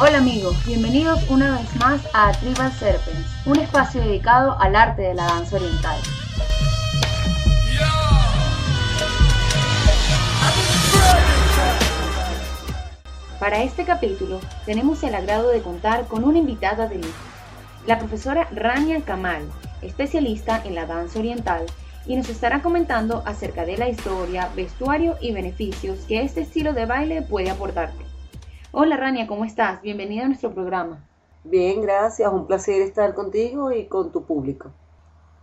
Hola amigos, bienvenidos una vez más a Tribal Serpents, un espacio dedicado al arte de la danza oriental. Para este capítulo tenemos el agrado de contar con una invitada de lujo, la profesora Rania Kamal, especialista en la danza oriental, y nos estará comentando acerca de la historia, vestuario y beneficios que este estilo de baile puede aportarte. Hola Rania, ¿cómo estás? Bienvenida a nuestro programa. Bien, gracias. Un placer estar contigo y con tu público.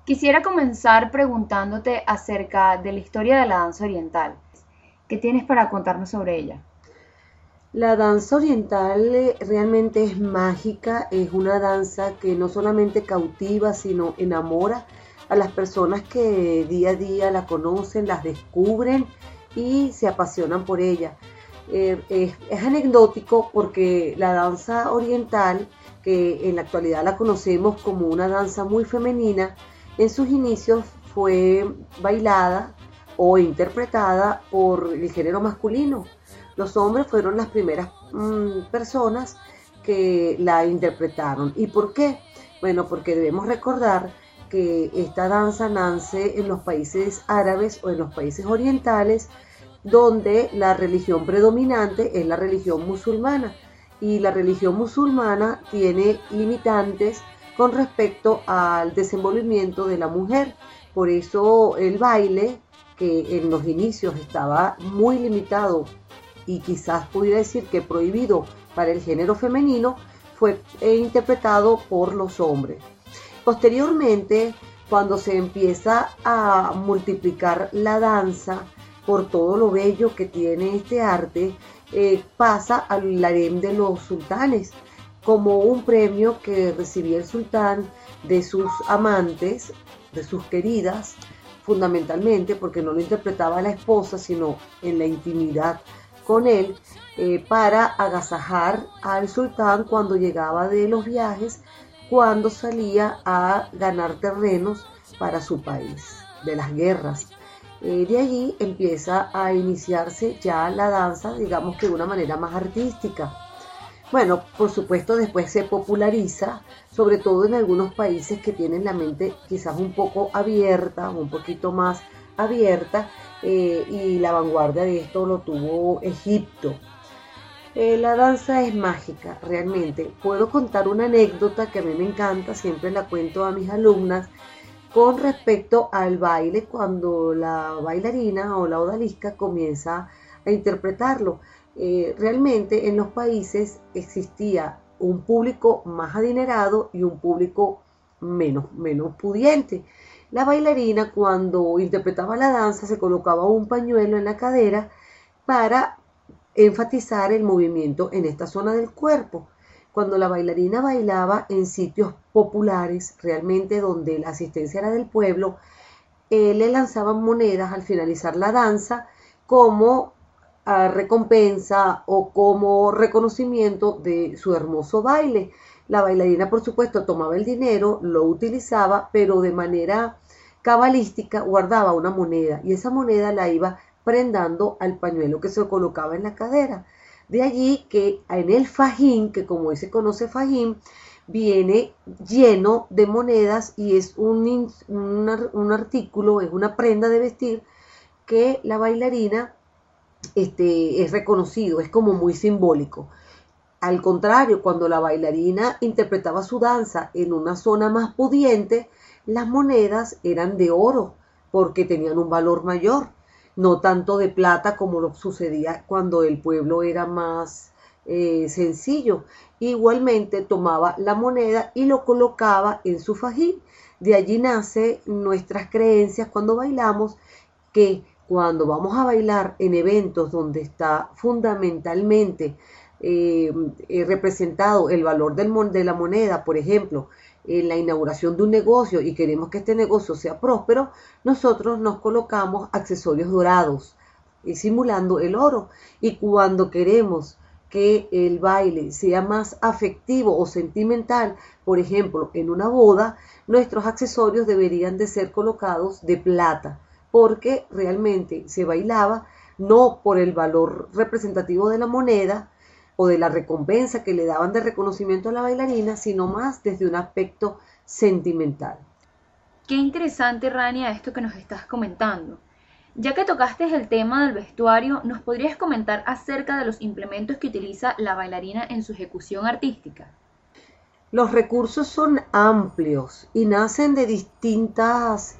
Quisiera comenzar preguntándote acerca de la historia de la danza oriental. ¿Qué tienes para contarnos sobre ella? La danza oriental eh, realmente es mágica, es una danza que no solamente cautiva, sino enamora a las personas que día a día la conocen, las descubren y se apasionan por ella. Eh, es, anecdótico porque la danza oriental, que en la actualidad la conocemos como una danza muy femenina, en sus inicios fue bailada o interpretada por el género masculino. Los hombres fueron las primeras mm, personas que la interpretaron. ¿Y por qué? Bueno, porque debemos recordar que esta danza nace en los países árabes o en los países orientales donde la religión predominante es la religión musulmana y la religión musulmana tiene limitantes con respecto al desenvolvimiento de la mujer. Por eso el baile, que en los inicios estaba muy limitado y quizás pudiera decir que prohibido para el género femenino, fue interpretado por los hombres. Posteriormente, cuando se empieza a multiplicar la danza, por todo lo bello que tiene este arte, eh, pasa al harem de los sultanes, como un premio que recibía el sultán de sus amantes, de sus queridas, fundamentalmente porque no lo interpretaba la esposa, sino en la intimidad con él, eh, para agasajar al sultán cuando llegaba de los viajes, cuando salía a ganar terrenos para su país, de las guerras. Eh, de allí empieza a iniciarse ya la danza, digamos que de una manera más artística. Bueno, por supuesto después se populariza, sobre todo en algunos países que tienen la mente quizás un poco abierta, un poquito más abierta, eh, y la vanguardia de esto lo tuvo Egipto. Eh, la danza es mágica, realmente. Puedo contar una anécdota que a mí me encanta, siempre la cuento a mis alumnas, con respecto al baile cuando la bailarina o la odalisca comienza a interpretarlo. Eh, realmente en los países existía un público más adinerado y un público menos, menos pudiente. La bailarina cuando interpretaba la danza se colocaba un pañuelo en la cadera para enfatizar el movimiento en esta zona del cuerpo cuando la bailarina bailaba en sitios populares, realmente donde la asistencia era del pueblo, eh, le lanzaban monedas al finalizar la danza como ah, recompensa o como reconocimiento de su hermoso baile. La bailarina, por supuesto, tomaba el dinero, lo utilizaba, pero de manera cabalística guardaba una moneda y esa moneda la iba prendando al pañuelo que se colocaba en la cadera. De allí que en el fajín, que como hoy se conoce fajín, viene lleno de monedas y es un, un, artículo, es una prenda de vestir que la bailarina este, es reconocido, es como muy simbólico. Al contrario, cuando la bailarina interpretaba su danza en una zona más pudiente, las monedas eran de oro porque tenían un valor mayor no tanto de plata como lo sucedía cuando el pueblo era más eh, sencillo. Igualmente tomaba la moneda y lo colocaba en su fajín. De allí nace nuestras creencias cuando bailamos que cuando vamos a bailar en eventos donde está fundamentalmente eh, eh, representado el valor del, de la moneda, por ejemplo, en la inauguración de un negocio y queremos que este negocio sea próspero, nosotros nos colocamos accesorios dorados, y simulando el oro. Y cuando queremos que el baile sea más afectivo o sentimental, por ejemplo, en una boda, nuestros accesorios deberían de ser colocados de plata, porque realmente se bailaba no por el valor representativo de la moneda o de la recompensa que le daban de reconocimiento a la bailarina, sino más desde un aspecto sentimental. Qué interesante, Rania, esto que nos estás comentando. Ya que tocaste el tema del vestuario, ¿nos podrías comentar acerca de los implementos que utiliza la bailarina en su ejecución artística? Los recursos son amplios y nacen de distintas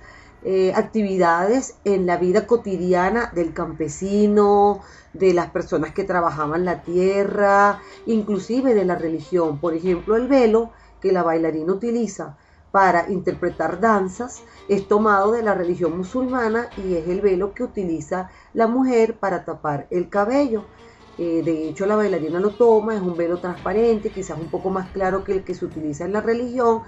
eh, actividades en la vida cotidiana del campesino, de las personas que trabajaban la tierra, inclusive de la religión. Por ejemplo, el velo que la bailarina utiliza para interpretar danzas es tomado de la religión musulmana y es el velo que utiliza la mujer para tapar el cabello. Eh, de hecho, la bailarina lo toma, es un velo transparente, quizás un poco más claro que el que se utiliza en la religión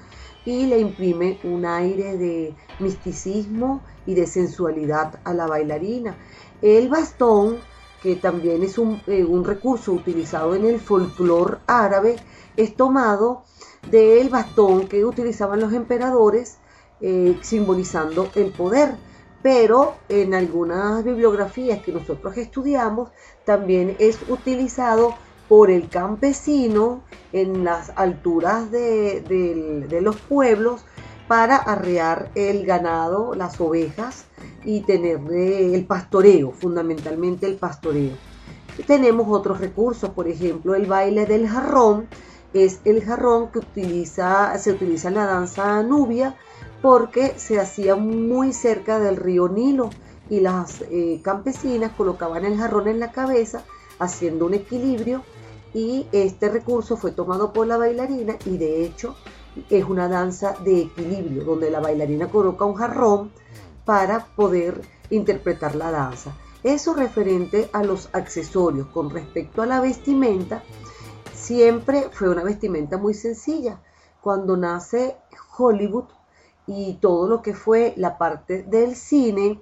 y le imprime un aire de misticismo y de sensualidad a la bailarina. El bastón, que también es un, eh, recurso utilizado en el folclore árabe, es tomado del bastón que utilizaban los emperadores eh, simbolizando el poder. Pero en algunas bibliografías que nosotros estudiamos también es utilizado por el campesino en las alturas de, los pueblos para arrear el ganado, las ovejas y tener el pastoreo, fundamentalmente el pastoreo. Tenemos otros recursos, por ejemplo, el baile del jarrón, es el jarrón que se utiliza en la danza nubia porque se hacía muy cerca del río Nilo y las eh, campesinas colocaban el jarrón en la cabeza haciendo un equilibrio y este recurso fue tomado por la bailarina y de hecho es una danza de equilibrio donde la bailarina coloca un jarrón para poder interpretar la danza. Eso referente a los accesorios. Con respecto a la vestimenta, siempre fue una vestimenta muy sencilla. Cuando nace Hollywood y todo lo que fue la parte del cine,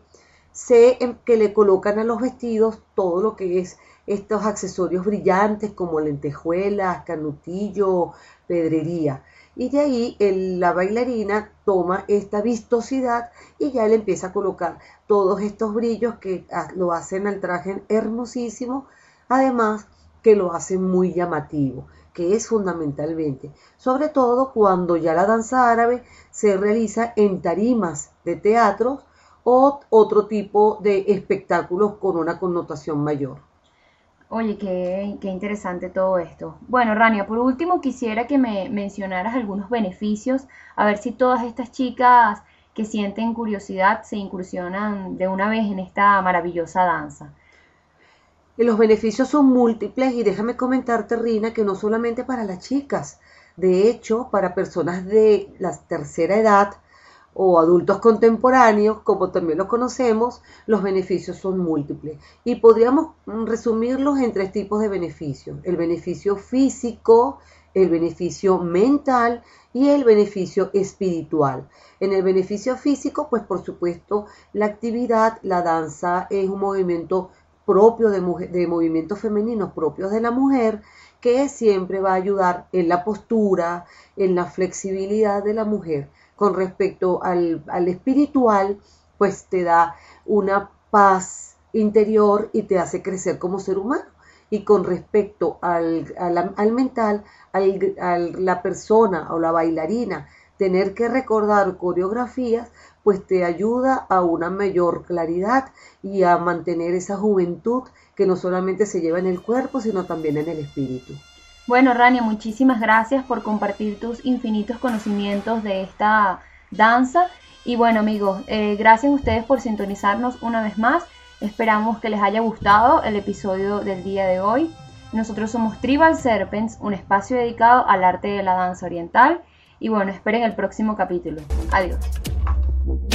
sé que le colocan a los vestidos todo lo que es estos accesorios brillantes como lentejuelas, canutillo, pedrería. Y de ahí la bailarina toma esta vistosidad y ya le empieza a colocar todos estos brillos que lo hacen al traje hermosísimo. Además, que lo hace muy llamativo, que es fundamentalmente, sobre todo cuando ya la danza árabe se realiza en tarimas de teatro o otro tipo de espectáculos con una connotación mayor. Oye, qué, qué, interesante todo esto. Bueno, Rania, por último quisiera que me mencionaras algunos beneficios, a ver si todas estas chicas que sienten curiosidad se incursionan de una vez en esta maravillosa danza los beneficios son múltiples y déjame comentarte, Rina, que no solamente para las chicas, de hecho, para personas de la tercera edad o adultos contemporáneos, como también los conocemos, los beneficios son múltiples. Y podríamos resumirlos en tres tipos de beneficios. El beneficio físico, el beneficio mental y el beneficio espiritual. En el beneficio físico, pues por supuesto, la actividad, la danza es un movimiento propio de, de movimientos femeninos propios de la mujer que siempre va a ayudar en la postura, en la flexibilidad de la mujer. Con respecto al, espiritual, pues te da una paz interior y te hace crecer como ser humano. Y con respecto al, al, mental, a la persona o la bailarina tener que recordar coreografías, pues te ayuda a una mayor claridad y a mantener esa juventud que no solamente se lleva en el cuerpo, sino también en el espíritu. Bueno, Rania, muchísimas gracias por compartir tus infinitos conocimientos de esta danza. Y bueno, amigos, eh, gracias a ustedes por sintonizarnos una vez más. Esperamos que les haya gustado el episodio del día de hoy. Nosotros somos Tribal Serpents, un espacio dedicado al arte de la danza oriental Y bueno, esperen el próximo capítulo. Adiós. Thank you.